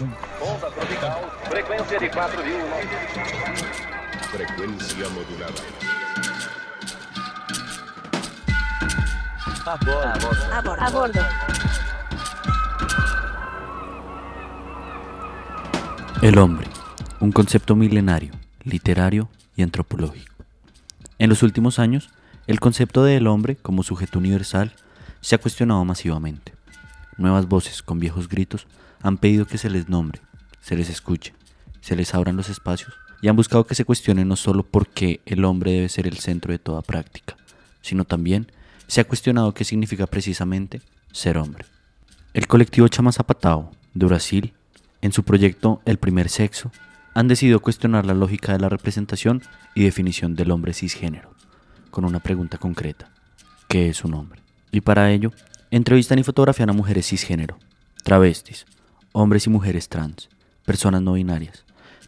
Onda tropical, frequência de 4 mil. Frecuencia modulada. A bordo. A bordo. A bordo. El hombre, un concepto milenario, literario y antropológico. En los últimos años, el concepto del hombre como sujeto universal se ha cuestionado masivamente. Nuevas voces con viejos gritos han pedido que se les nombre, se les escuche, se les abran los espacios y han buscado que se cuestione no solo por qué el hombre debe ser el centro de toda práctica, sino también se ha cuestionado qué significa precisamente ser hombre. El colectivo Chama Zapatao de Brasil, en su proyecto El primer sexo, han decidido cuestionar la lógica de la representación y definición del hombre cisgénero, con una pregunta concreta. ¿Qué es un hombre? Y para ello, entrevistan y fotografían a mujeres cisgénero, travestis, hombres y mujeres trans, personas no binarias,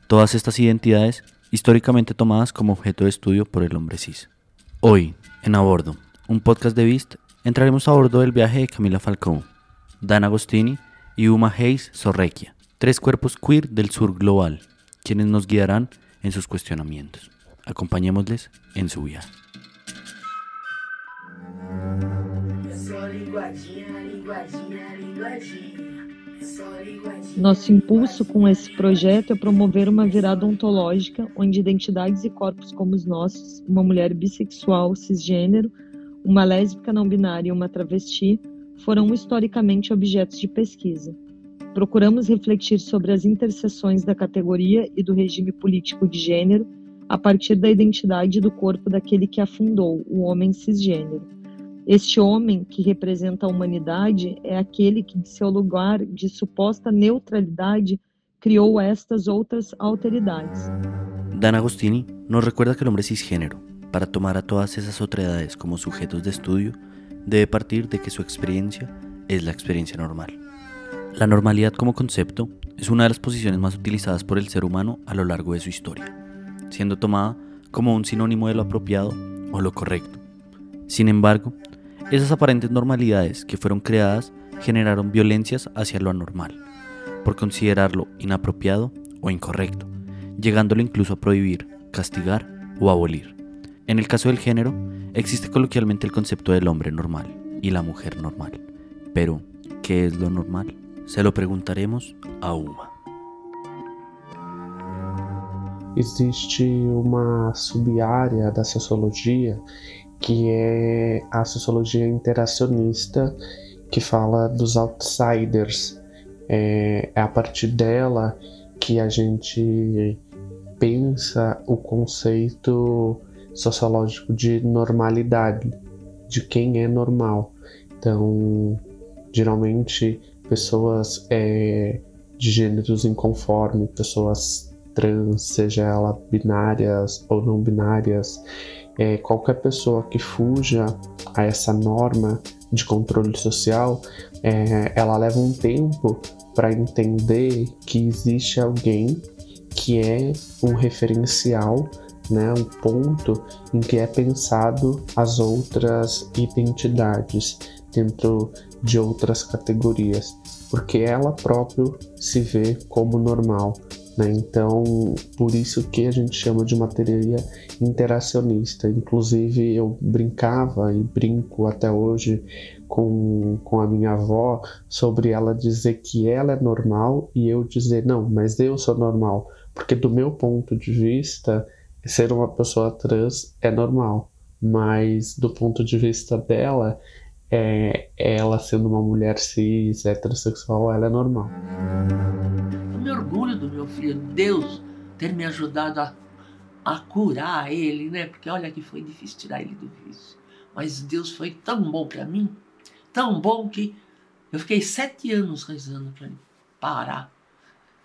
todas estas identidades históricamente tomadas como objeto de estudio por el hombre cis. Hoy, en A Bordo, un podcast de Beast, entraremos a bordo del viaje de Camila Falcón, Dan Agostini y Uma Hayes Sorrequia, tres cuerpos queer del sur global, quienes nos guiarán en sus cuestionamientos. Acompañémosles en su viaje. Nosso impulso com esse projeto é promover uma virada ontológica onde identidades e corpos como os nossos, uma mulher bissexual cisgênero, uma lésbica não binária e uma travesti, foram historicamente objetos de pesquisa. Procuramos refletir sobre as interseções da categoria e do regime político de gênero a partir da identidade do corpo daquele que a fundou, o homem cisgênero. Este homem que representa a humanidade é aquele que, de seu lugar de suposta neutralidade, criou estas outras alteridades. Dan Agostini nos recuerda que el hombre cisgénero, para tomar a todas esas otredades como sujetos de estudio, debe partir de que su experiencia es la experiencia normal. La normalidad como concepto es una de las posiciones más utilizadas por el ser humano a lo largo de su historia, siendo tomada como un sinónimo de lo apropiado o lo correcto. Sin embargo, esas aparentes normalidades que fueron creadas generaron violencias hacia lo anormal, por considerarlo inapropiado o incorrecto, llegándolo incluso a prohibir, castigar o abolir. En el caso del género, existe coloquialmente el concepto del hombre normal y la mujer normal. Pero, ¿qué es lo normal? Se lo preguntaremos a Uma. existe uma sub-área da sociologia que é a sociologia interacionista, que fala dos outsiders. É, é a partir dela que a gente pensa o conceito sociológico de normalidade, de quem é normal. Então, geralmente, pessoas é, de gêneros inconformes, pessoas trans, seja elas binárias ou não binárias, é, qualquer pessoa que fuja a essa norma de controle social, é, ela leva um tempo para entender que existe alguém que é um referencial, né, um ponto em que é pensado as outras identidades dentro de outras categorias, porque ela própria se vê como normal. Né? Então, por isso que a gente chama de uma teoria interacionista. Inclusive, eu brincava e brinco até hoje com, com a minha avó sobre ela dizer que ela é normal e eu dizer, não, mas eu sou normal. Porque, do meu ponto de vista, ser uma pessoa trans é normal. Mas, do ponto de vista dela, é, ela sendo uma mulher cis, heterossexual, ela é normal. Eu me orgulho do meu filho, Deus ter me ajudado a, a curar ele, né? Porque olha que foi difícil tirar ele do vício. Mas Deus foi tão bom para mim, tão bom que eu fiquei sete anos rezando para ele parar.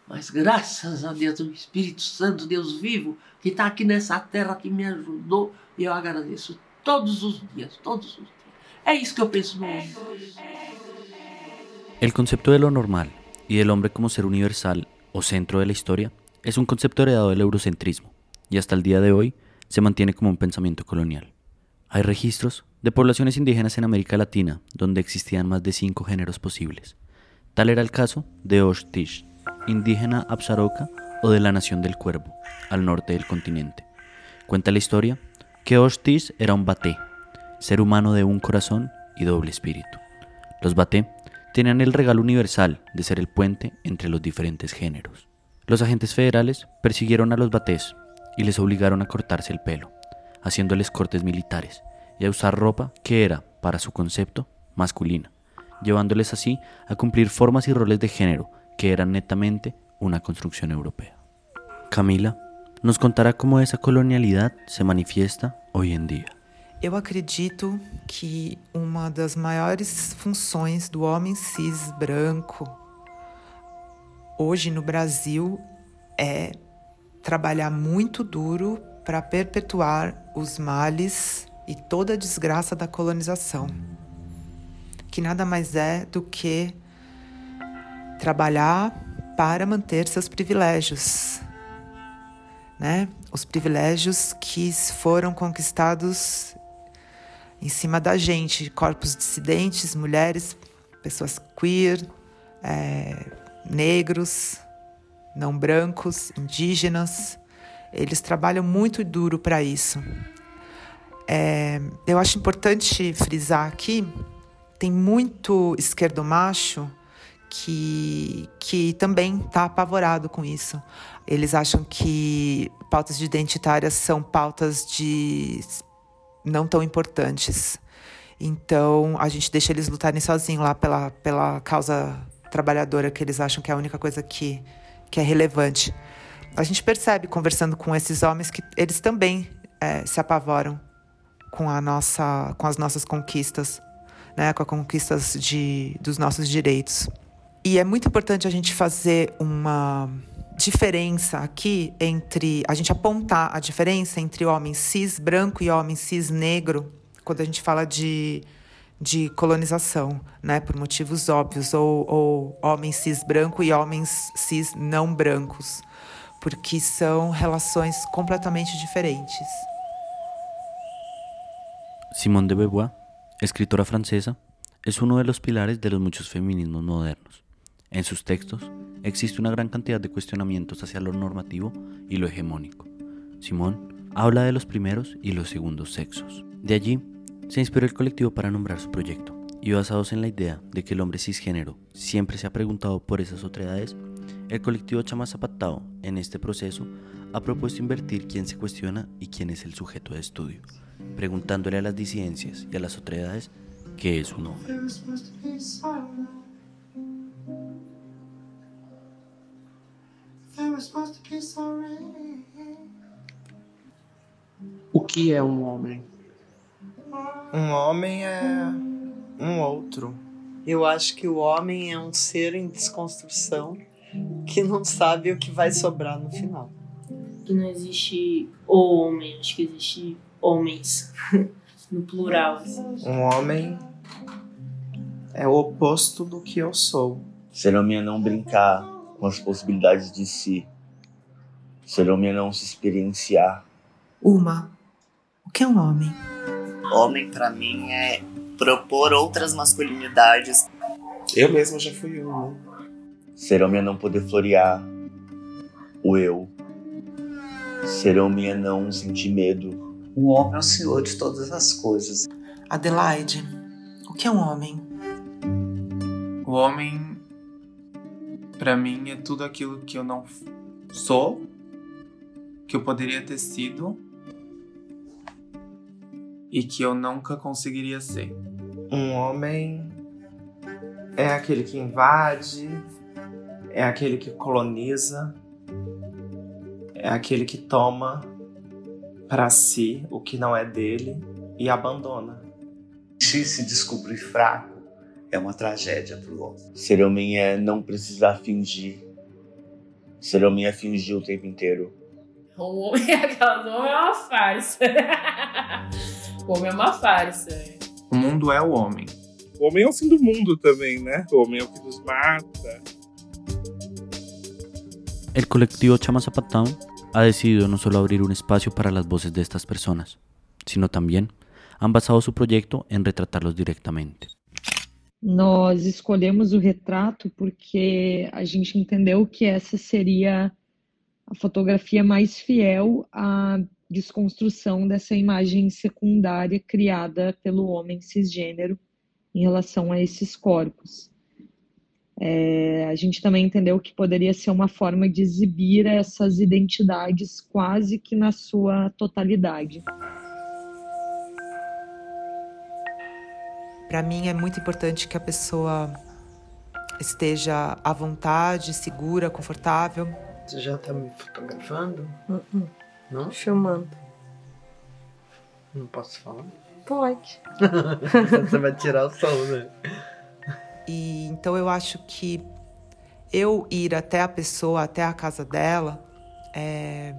Mas graças a Deus, o Espírito Santo, Deus vivo, que está aqui nessa terra, que me ajudou, e eu agradeço todos os dias, todos os dias. El concepto de lo normal y del hombre como ser universal o centro de la historia es un concepto heredado del eurocentrismo y hasta el día de hoy se mantiene como un pensamiento colonial. Hay registros de poblaciones indígenas en América Latina donde existían más de cinco géneros posibles. Tal era el caso de Osh Tish, indígena Absaroka o de la Nación del Cuervo, al norte del continente. Cuenta la historia que Ostis era un baté, ser humano de un corazón y doble espíritu. Los baté tenían el regalo universal de ser el puente entre los diferentes géneros. Los agentes federales persiguieron a los batés y les obligaron a cortarse el pelo, haciéndoles cortes militares y a usar ropa que era, para su concepto, masculina, llevándoles así a cumplir formas y roles de género que eran netamente una construcción europea. Camila nos contará cómo esa colonialidad se manifiesta hoy en día. Eu acredito que uma das maiores funções do homem cis branco hoje no Brasil é trabalhar muito duro para perpetuar os males e toda a desgraça da colonização, que nada mais é do que trabalhar para manter seus privilégios, né? Os privilégios que foram conquistados em cima da gente, corpos dissidentes, mulheres, pessoas queer, é, negros, não brancos, indígenas. Eles trabalham muito duro para isso. É, eu acho importante frisar aqui, tem muito esquerdo macho que, que também está apavorado com isso. Eles acham que pautas identitárias são pautas de não tão importantes. Então a gente deixa eles lutarem sozinhos lá pela, pela causa trabalhadora, que eles acham que é a única coisa que, que é relevante. A gente percebe, conversando com esses homens, que eles também é, se apavoram com, a nossa, com as nossas conquistas, né, com as conquistas de, dos nossos direitos. E é muito importante a gente fazer uma diferença aqui entre a gente apontar a diferença entre homem cis branco e homem cis negro quando a gente fala de, de colonização, né, por motivos óbvios, ou, ou homem cis branco e homens cis não brancos, porque são relações completamente diferentes. Simone de Beauvoir, escritora francesa, es uno de los pilares de los muchos feminismos modernos. En sus textos existe una gran cantidad de cuestionamientos hacia lo normativo y lo hegemónico. Simón habla de los primeros y los segundos sexos. De allí se inspiró el colectivo para nombrar su proyecto, y basados en la idea de que el hombre cisgénero siempre se ha preguntado por esas otredades, el colectivo Chama Zapatao en este proceso ha propuesto invertir quién se cuestiona y quién es el sujeto de estudio, preguntándole a las disidencias y a las otredades qué es un hombre. O que é um homem? Um homem é um outro. Eu acho que o homem é um ser em desconstrução que não sabe o que vai sobrar no final. Que não existe o homem, acho que existe homens no plural. assim. Um homem é o oposto do que eu sou. Ser homem é não brincar com as possibilidades de si. Ser homem é não se experienciar. Uma, o que é um homem? Homem, pra mim, é propor outras masculinidades. Eu mesmo já fui um. Ser homem é não poder florear o eu. Ser homem é não sentir medo. O homem é o senhor de todas as coisas. Adelaide, o que é um homem? O homem, pra mim, é tudo aquilo que eu não sou, que eu poderia ter sido e que eu nunca conseguiria ser. Um homem é aquele que invade, é aquele que coloniza, é aquele que toma pra si o que não é dele e abandona. Se se descobrir fraco, é uma tragédia pro homem. Ser homem é não precisar fingir. Ser homem é fingir o tempo inteiro. O homem, aquelas homem é uma farsa. o homem é uma farsa. O mundo é o homem. O homem é o fim do mundo também, né? O homem é o que nos mata. El colectivo Chama Zapatão ha decidido no solo abrir un espacio para las voces de estas personas, sino también han basado su proyecto en retratarlos directamente. Nós escolhemos o retrato porque a gente entendeu que essa seria a fotografia mais fiel à desconstrução dessa imagem secundária criada pelo homem cisgênero em relação a esses corpos. É, a gente também entendeu que poderia ser uma forma de exibir essas identidades quase que na sua totalidade. Para mim é muito importante que a pessoa esteja à vontade, segura, confortável. Você já está me fotografando? Uh-uh. Não? Filmando. Não posso falar? Pode. Você vai tirar o som, né? E então eu acho que eu ir até a pessoa, até a casa dela, é,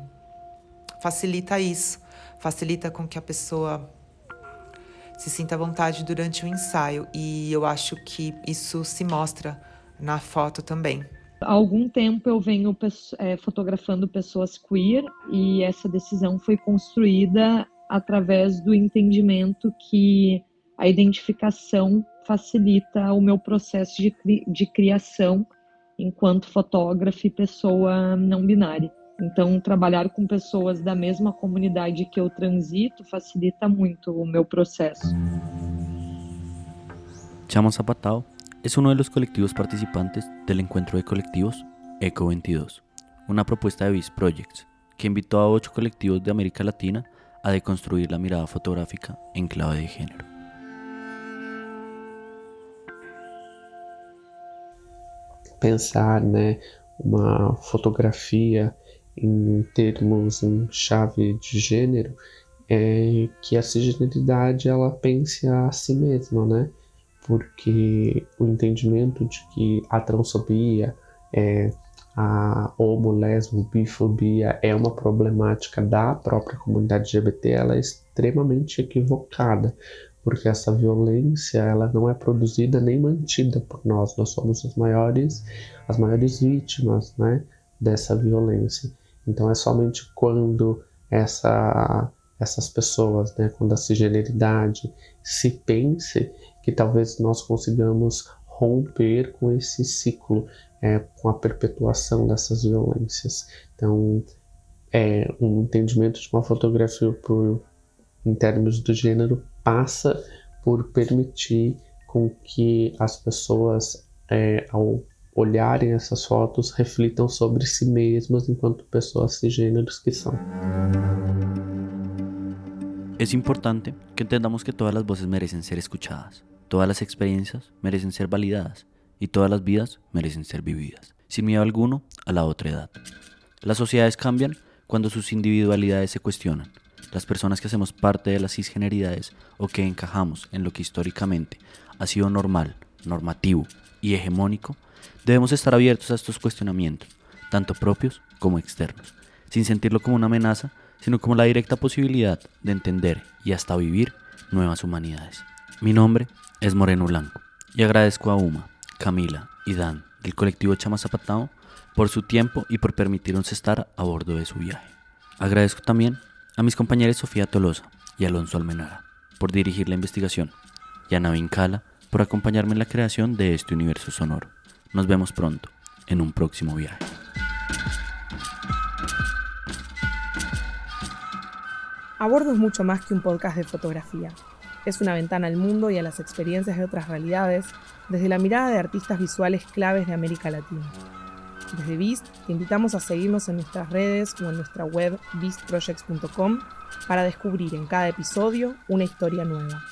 facilita isso, facilita com que a pessoa se sinta à vontade durante o ensaio. E eu acho que isso se mostra na foto também. Há algum tempo eu venho é, fotografando pessoas queer e essa decisão foi construída através do entendimento que a identificação facilita o meu processo de, cri de criação enquanto fotógrafa e pessoa não binária. Então, trabalhar com pessoas da mesma comunidade que eu transito facilita muito o meu processo. Chama Zapatao es uno de los colectivos participantes del encuentro de colectivos ECO 22, una propuesta de Beast Projects que invitó a ocho colectivos de América Latina a deconstruir la mirada fotográfica en clave de género. pensar né, uma fotografia em termos em chave de gênero é que a cisgeneridade ela pense a si mesma, né? Porque o entendimento de que a transfobia, é, a homo, lesbo, bifobia é uma problemática da própria comunidade LGBT, ela é extremamente equivocada porque essa violência ela não é produzida nem mantida por nós. Nós somos as maiores, as maiores vítimas, né, dessa violência. Então é somente quando essa, essas pessoas, né, quando a cisgeneridade se pense que talvez nós consigamos romper com esse ciclo, é, com a perpetuação dessas violências. Então, é um entendimento de uma fotografia por, em termos do gênero passa por permitir com que as pessoas, é, ao olharem essas fotos, reflitam sobre si mesmas enquanto pessoas cisgêneros que são. Es importante que entendamos que todas las voces merecen ser escuchadas, todas las experiencias merecen ser validadas y todas las vidas merecen ser vividas, sin miedo alguno a la otra edad. Las sociedades cambian cuando sus individualidades se cuestionan, las personas que hacemos parte de las cisgeneridades o que encajamos en lo que históricamente ha sido normal, normativo y hegemónico, debemos estar abiertos a estos cuestionamientos, tanto propios como externos, sin sentirlo como una amenaza, sino como la directa posibilidad de entender y hasta vivir nuevas humanidades. Mi nombre es Moreno Blanco y agradezco a Uma, Camila y Dan del colectivo Chama Zapatao por su tiempo y por permitirnos estar a bordo de su viaje. Agradezco también a mis compañeros Sofía Tolosa y Alonso Almenara por dirigir la investigación y a Navin Kala por acompañarme en la creación de este universo sonoro. Nos vemos pronto en un próximo viaje. A bordo es mucho más que un podcast de fotografía. Es una ventana al mundo y a las experiencias de otras realidades desde la mirada de artistas visuales claves de América Latina. Desde Beast te invitamos a seguirnos en nuestras redes o en nuestra web beastprojects.com para descubrir en cada episodio una historia nueva.